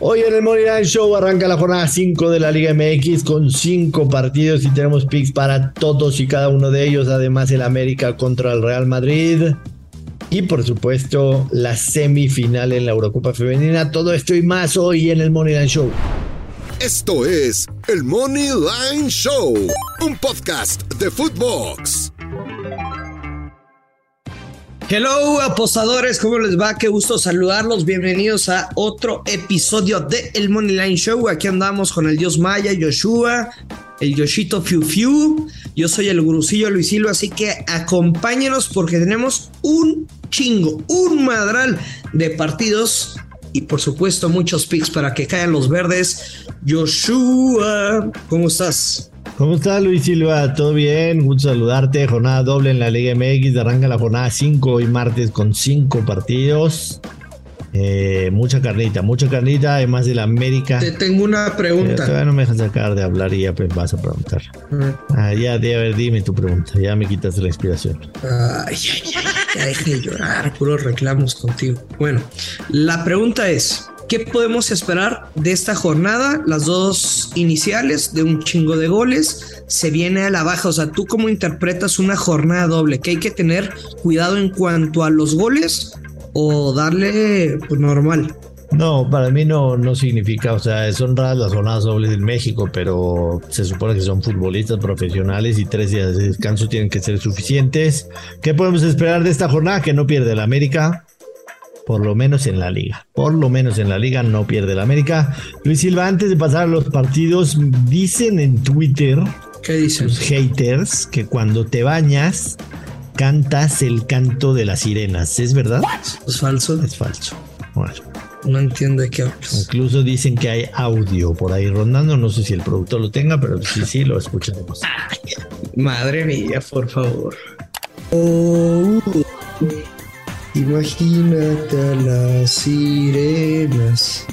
Hoy en el Money Line Show arranca la jornada 5 de la Liga MX con 5 partidos y tenemos picks para todos y cada uno de ellos. Además, el América contra el Real Madrid. Y por supuesto, la semifinal en la Eurocopa Femenina. Todo esto y más hoy en el Money Line Show. Esto es el Money Line Show, un podcast de Footbox. Hello, apostadores, ¿cómo les va? Qué gusto saludarlos. Bienvenidos a otro episodio de El Money Line Show. Aquí andamos con el Dios Maya, Yoshua, el Yoshito Fiu Fiu. Yo soy el gurucillo Luis Silva, así que acompáñenos porque tenemos un chingo, un madral de partidos y por supuesto muchos picks para que caigan los verdes. Yoshua, ¿cómo estás? ¿Cómo estás, Luis Silva? ¿Todo bien? Gusto saludarte. Jornada doble en la Liga MX. Arranca la jornada 5 y martes con 5 partidos. Eh, mucha carnita, mucha carnita, además de la América. Te tengo una pregunta. Eh, todavía no me dejas sacar de hablar y ya pues, vas a preguntar. Ah, ya, a ver, dime tu pregunta. Ya me quitas la inspiración. Ay, ay, ay, ya deje de llorar, puros reclamos contigo. Bueno, la pregunta es: ¿Qué podemos esperar de esta jornada? Las dos iniciales de un chingo de goles. Se viene a la baja. O sea, ¿tú cómo interpretas una jornada doble? ¿Que hay que tener cuidado en cuanto a los goles o darle pues, normal? No, para mí no, no significa, o sea, son raras las jornadas dobles en México, pero se supone que son futbolistas profesionales y tres días de descanso tienen que ser suficientes. ¿Qué podemos esperar de esta jornada? Que no pierde el América, por lo menos en la liga. Por lo menos en la liga no pierde el América. Luis Silva, antes de pasar a los partidos, dicen en Twitter, ¿qué dicen? Los haters, que cuando te bañas, cantas el canto de las sirenas. ¿Es verdad? ¿Es falso? Es falso. Bueno. No entiendo de qué hablas. Incluso dicen que hay audio por ahí rondando. No sé si el productor lo tenga, pero sí, sí, lo escucharemos. madre mía, por favor. Oh. Imagínate a las sirenas.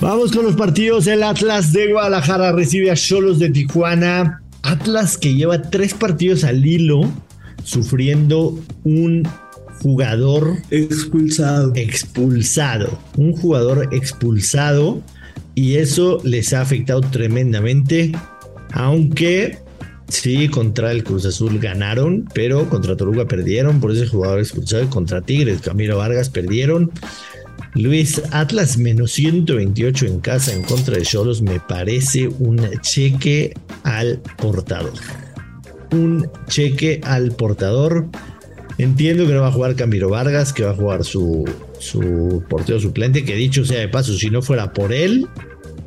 Vamos con los partidos. El Atlas de Guadalajara recibe a Cholos de Tijuana. Atlas que lleva tres partidos al hilo, sufriendo un jugador expulsado. Expulsado. Un jugador expulsado. Y eso les ha afectado tremendamente. Aunque Sí, contra el Cruz Azul ganaron, pero contra Toluca perdieron por ese jugador expulsado. Y contra Tigres, Camilo Vargas perdieron. Luis Atlas menos 128 en casa en contra de Cholos me parece un cheque al portador. Un cheque al portador. Entiendo que no va a jugar Camilo Vargas, que va a jugar su, su portero suplente, que dicho sea de paso, si no fuera por él,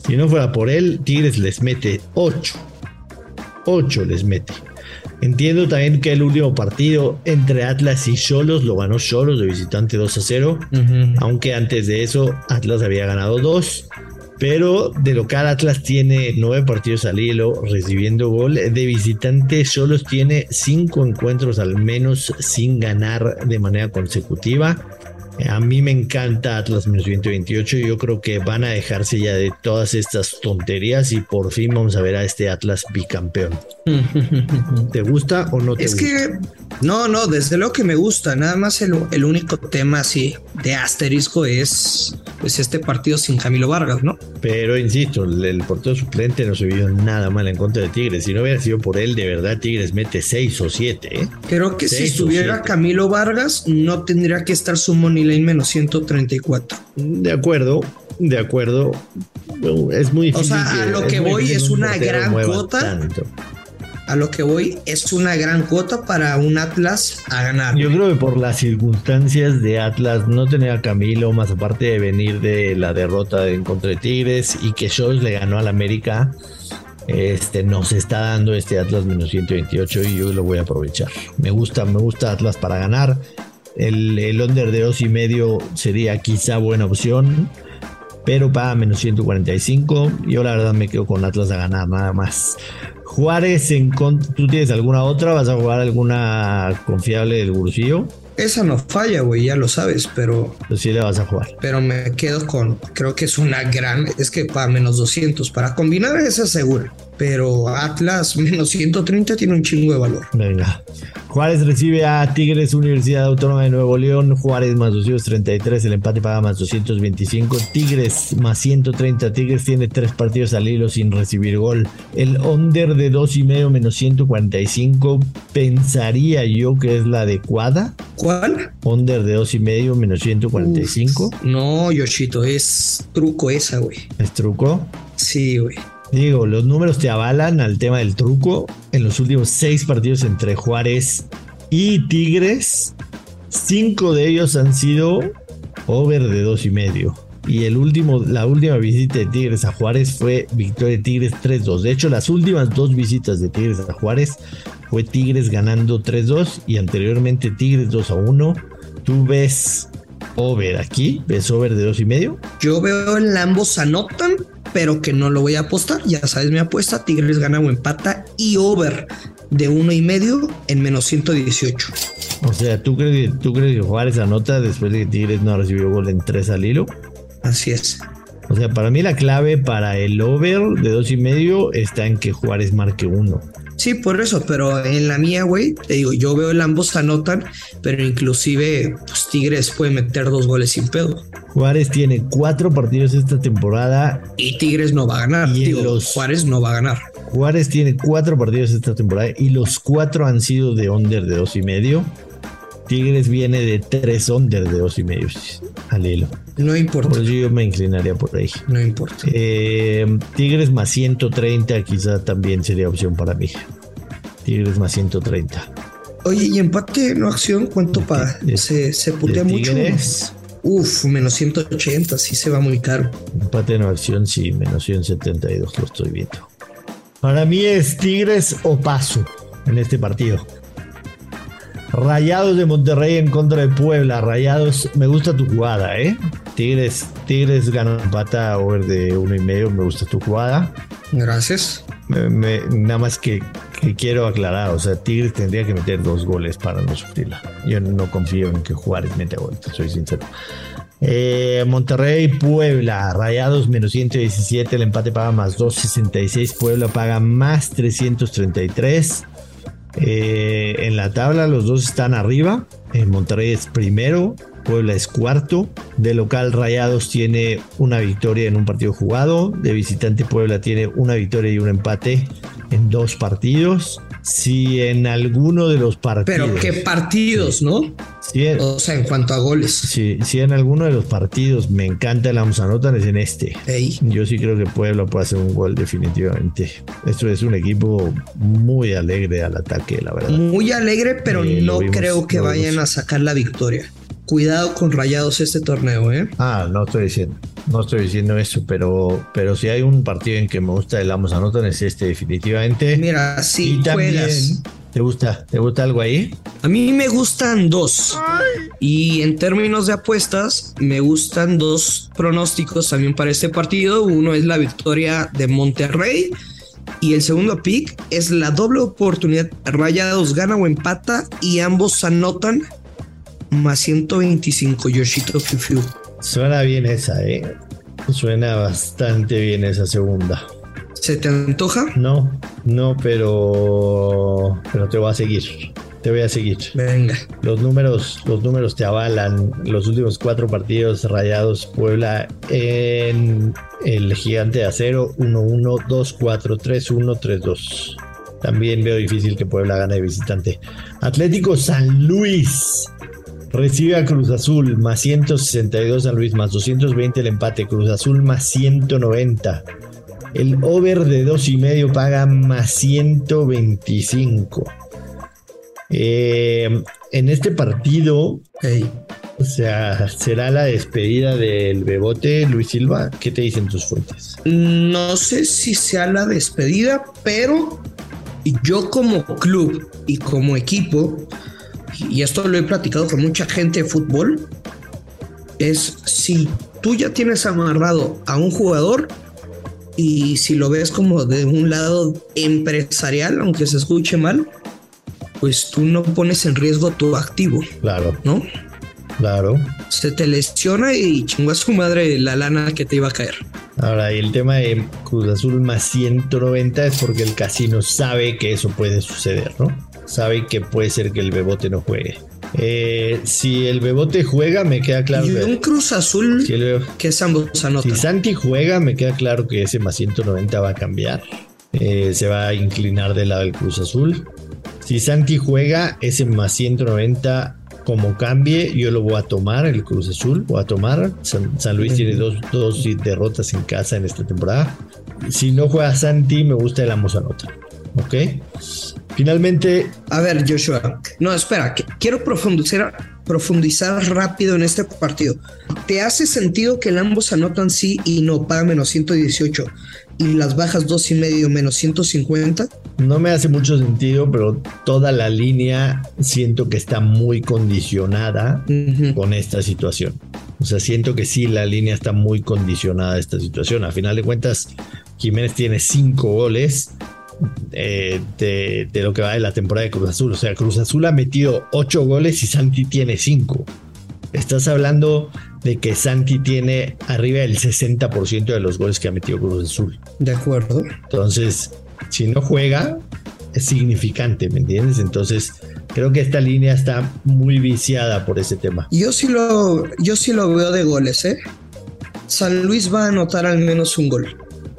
si no fuera por él, Tigres les mete 8 8 les mete. Entiendo también que el último partido entre Atlas y Cholos lo ganó Cholos de visitante 2 a 0, aunque antes de eso Atlas había ganado 2. Pero de local Atlas tiene 9 partidos al hilo recibiendo gol. De visitante Cholos tiene 5 encuentros al menos sin ganar de manera consecutiva. A mí me encanta Atlas menos 128. Yo creo que van a dejarse ya de todas estas tonterías y por fin vamos a ver a este Atlas bicampeón. ¿Te gusta o no te es gusta? Que no, no, desde lo que me gusta. Nada más el, el, único tema así de asterisco es pues este partido sin Camilo Vargas, ¿no? Pero insisto, el, el portero suplente no se vio nada mal en contra de Tigres. Si no hubiera sido por él, de verdad Tigres mete 6 o 7. ¿eh? Creo que si estuviera Camilo Vargas, no tendría que estar su lane menos 134. De acuerdo, de acuerdo. Es muy difícil. O sea, a lo que, voy es una gran cuota. Tanto. A lo que voy es una gran cuota para un Atlas a ganar. Yo creo que por las circunstancias de Atlas, no tener a Camilo, más aparte de venir de la derrota en contra de Tigres y que Scholz le ganó al América, este nos está dando este Atlas menos 128 y yo lo voy a aprovechar. Me gusta, me gusta Atlas para ganar. El, el under de dos y medio sería quizá buena opción, pero para menos 145. Yo la verdad me quedo con Atlas a ganar nada más. Juárez en ¿tú tienes alguna otra? ¿Vas a jugar alguna confiable del Bursillo? Esa no falla, güey, ya lo sabes, pero. Pues sí le vas a jugar. Pero me quedo con. Creo que es una gran. Es que para menos 200. Para combinar esa segura. Pero Atlas menos 130 tiene un chingo de valor. Venga. Juárez recibe a Tigres Universidad Autónoma de Nuevo León. Juárez más 233, el empate paga más 225. Tigres más 130. Tigres tiene tres partidos al hilo sin recibir gol. El under de dos y medio menos 145 pensaría yo que es la adecuada. ¿Cuál? Under de dos y medio menos 145. no, Yoshito, es truco esa, güey. ¿Es truco? Sí, güey. Digo, los números te avalan al tema del truco. En los últimos seis partidos entre Juárez y Tigres, cinco de ellos han sido over de dos y medio. Y el último, la última visita de Tigres a Juárez fue victoria de Tigres 3-2. De hecho, las últimas dos visitas de Tigres a Juárez fue Tigres ganando 3-2 y anteriormente Tigres 2-1. ¿Tú ves over aquí? ¿Ves over de dos y medio? Yo veo en ambos anotan pero que no lo voy a apostar. Ya sabes mi apuesta, Tigres gana o empata y over de uno y medio en menos 118. O sea, ¿tú crees, ¿tú crees que Juárez anota después de que Tigres no recibió gol en tres al hilo? Así es. O sea, para mí la clave para el over de dos y medio está en que Juárez marque uno. Sí, por eso, pero en la mía, güey, te digo, yo veo el ambos anotan, pero inclusive pues, Tigres puede meter dos goles sin pedo. Juárez tiene cuatro partidos esta temporada. Y Tigres no va a ganar. Y los... Juárez no va a ganar. Juárez tiene cuatro partidos esta temporada y los cuatro han sido de under de dos y medio. Tigres viene de tres under de dos y medio al hilo. No importa. Por eso yo me inclinaría por ahí. No importa. Eh, Tigres más 130 quizá también sería opción para mí. Tigres más 130. Oye, ¿y empate no acción cuánto paga? ¿Se, se putea mucho? Uf, menos 180, sí se va muy caro. Empate no acción, sí, menos 172, lo estoy viendo. Para mí es Tigres o Paso en este partido. Rayados de Monterrey en contra de Puebla. Rayados, me gusta tu jugada, ¿eh? Tigres, Tigres gana pata over de uno y medio. Me gusta tu jugada. Gracias. nada más que, quiero aclarar, o sea, Tigres tendría que meter dos goles para no sufrirla. Yo no confío en que Juárez mete gol, soy sincero. Eh, Monterrey, Puebla, Rayados menos 117, el empate paga más 266, Puebla paga más 333. Eh, en la tabla los dos están arriba. En Monterrey es primero, Puebla es cuarto. De local Rayados tiene una victoria en un partido jugado. De visitante Puebla tiene una victoria y un empate en dos partidos si en alguno de los partidos. Pero qué partidos, ¿no? o sea, en cuanto a goles. Si, si en alguno de los partidos me encanta el anotan es en este. Yo sí creo que Puebla puede hacer un gol definitivamente. Esto es un equipo muy alegre al ataque, la verdad. Muy alegre, pero eh, no creo que vayan a sacar la victoria cuidado con rayados este torneo, ¿eh? Ah, no estoy diciendo, no estoy diciendo eso, pero, pero si hay un partido en que me gusta el Amos Anotan es este, definitivamente. Mira, sí, juegas. ¿Te gusta? ¿Te gusta algo ahí? A mí me gustan dos. Y en términos de apuestas, me gustan dos pronósticos también para este partido. Uno es la victoria de Monterrey. Y el segundo pick es la doble oportunidad. Rayados gana o empata y ambos anotan más 125 Yoshito Fiu Suena bien esa, ¿eh? Suena bastante bien esa segunda. ¿Se te antoja? No, no, pero pero te voy a seguir. Te voy a seguir. Venga. Los números, los números te avalan. Los últimos cuatro partidos rayados Puebla en el gigante de acero 1-1, 2-4, 3-1, 3-2. También veo difícil que Puebla gane de visitante. Atlético San Luis Recibe a Cruz Azul más 162 San Luis más 220 el empate. Cruz Azul más 190. El over de dos y medio paga más 125. Eh, en este partido, o sea, será la despedida del Bebote Luis Silva. ¿Qué te dicen tus fuentes? No sé si sea la despedida, pero yo como club y como equipo y esto lo he platicado con mucha gente de fútbol, es si tú ya tienes amarrado a un jugador y si lo ves como de un lado empresarial, aunque se escuche mal, pues tú no pones en riesgo tu activo. Claro. ¿No? Claro. Se te lesiona y chingó a su madre la lana que te iba a caer. Ahora, y el tema de Cruz Azul más 190 es porque el casino sabe que eso puede suceder, ¿no? Sabe que puede ser que el Bebote no juegue. Eh, si el Bebote juega, me queda claro. Y que- un Cruz Azul si el- que si Santi juega, me queda claro que ese más 190 va a cambiar. Eh, se va a inclinar del lado del Cruz Azul. Si Santi juega, ese más 190 como cambie, yo lo voy a tomar, el Cruz Azul, voy a tomar. San, San Luis tiene dos, dos derrotas en casa en esta temporada. Si no juega Santi, me gusta el anota. ¿Ok? Finalmente, A ver, Joshua. No, espera, que- quiero profundizar, profundizar rápido en este partido. ¿Te hace sentido que el ambos anotan sí y no paga menos 118 y las bajas dos y medio menos 150? No me hace mucho sentido, pero toda la línea siento que está muy condicionada con esta situación. O sea, siento que sí, la línea está muy condicionada a esta situación. A final de cuentas, Jiménez tiene cinco goles eh, de, de lo que va de la temporada de Cruz Azul. O sea, Cruz Azul ha metido ocho goles y Santi tiene cinco. Estás hablando de que Santi tiene arriba del 60% de los goles que ha metido Cruz Azul. De acuerdo. Entonces, si no juega, es significante, ¿me entiendes? Entonces, creo que esta línea está muy viciada por ese tema. Yo sí lo, yo sí lo veo de goles, ¿eh? San Luis va a anotar al menos un gol.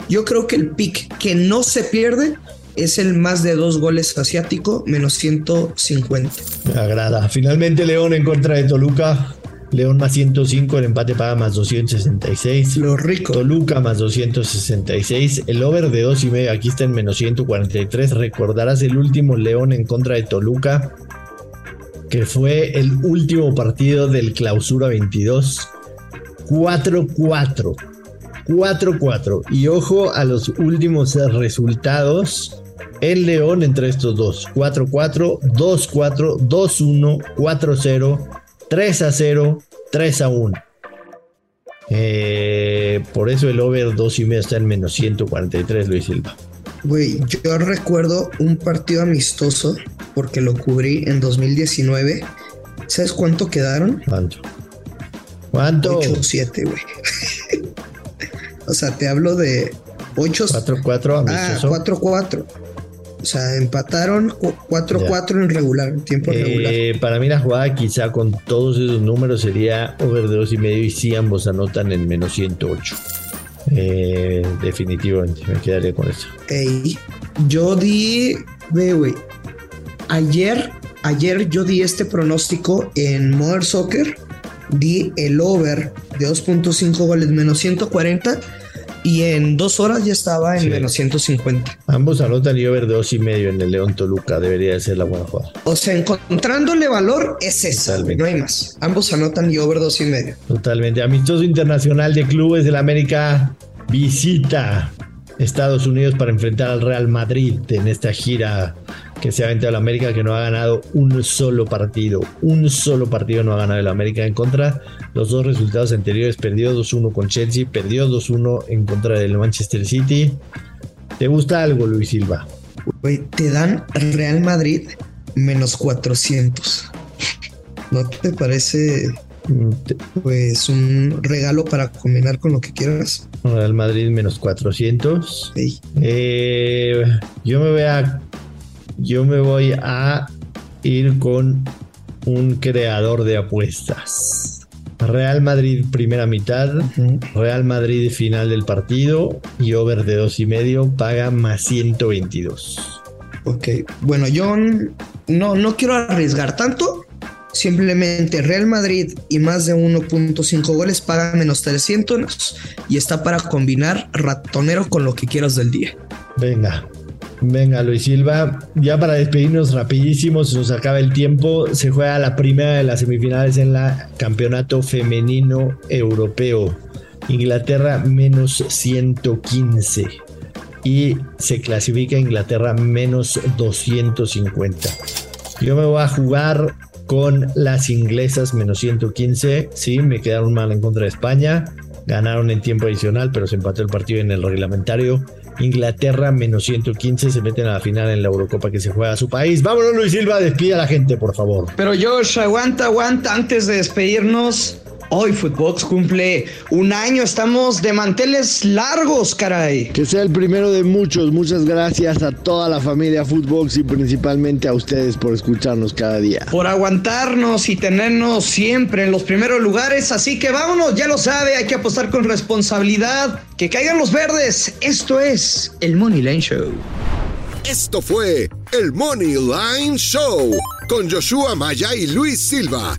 Yo creo que el pick que no se pierde es el más de dos goles asiático, menos 150. Me agrada. Finalmente, León en contra de Toluca. León más 105, el empate paga más 266. Lo rico. Toluca más 266. El over de 2 y medio aquí está en menos 143. Recordarás el último León en contra de Toluca, que fue el último partido del Clausura 22. 4-4. 4-4. Y ojo a los últimos resultados en León entre estos dos. 4-4, 2-4, 2-1, 4-0, 3-0, 3-1. Eh, por eso el over 2 y medio está en menos 143, Luis Silva. Güey, yo recuerdo un partido amistoso porque lo cubrí en 2019. ¿Sabes cuánto quedaron? ¿Cuánto? ¿Cuánto? 8-7, güey. o sea, te hablo de 8 4-4 Ah, amistoso. 4-4. O sea, empataron cu- 4-4 en regular, en tiempo regular. Eh, para mí la jugada quizá con todos esos números sería over de 2 y medio y sí ambos anotan en menos 108. Eh, definitivamente, me quedaría con eso. Ey, yo di, ve, güey. Ayer, ayer yo di este pronóstico en Modern Soccer. Di el over de 2.5 goles menos 140 y en dos horas ya estaba en Sí. menos 150. Ambos anotan y over de 2 y medio en el León Toluca. Debería de ser la buena jugada. O sea, encontrándole valor es güey, Totalmente. no hay más. Ambos anotan y over dos y medio. Totalmente. Amistoso internacional de clubes del América visita Estados Unidos para enfrentar al Real Madrid en esta gira que se ha aventado el América que no ha ganado un solo partido. Un solo partido no ha ganado el América en contra. Los dos resultados anteriores perdió 2-1 con Chelsea, perdió 2-1 en contra del Manchester City. ¿Te gusta algo, Luis Silva? Te dan Real Madrid menos 400. ¿No te parece Mm, pues un regalo para combinar con lo que quieras? Real Madrid menos 400. Ey, Eh, yo me voy a. Yo me voy a ir con un creador de apuestas. Real Madrid primera mitad. Real Madrid final del partido. Y over de dos y medio paga más 122. Ok, bueno, yo no, no quiero arriesgar tanto. Simplemente Real Madrid y más de 1.5 goles paga menos 300 y está para combinar ratonero con lo que quieras del día. Venga. Venga, Luis Silva. Ya para despedirnos rapidísimo, se nos acaba el tiempo. Se juega la primera de las semifinales en la campeonato femenino europeo. Inglaterra menos 115. Y se clasifica Inglaterra menos 250. Yo me voy a jugar con las inglesas menos 115. Sí, me quedaron mal en contra de España. Ganaron en tiempo adicional, pero se empató el partido en el reglamentario. Inglaterra menos 115 se meten a la final en la Eurocopa que se juega a su país. Vámonos, Luis Silva, despide a la gente, por favor. Pero Josh, aguanta, aguanta. Antes de despedirnos, Hoy Footbox cumple un año, estamos de manteles largos, caray. Que sea el primero de muchos. Muchas gracias a toda la familia Footbox y principalmente a ustedes por escucharnos cada día. Por aguantarnos y tenernos siempre en los primeros lugares. Así que vámonos, ya lo sabe, hay que apostar con responsabilidad. Que caigan los verdes. Esto es el Money Line Show. Esto fue el Money Line Show con Joshua Maya y Luis Silva,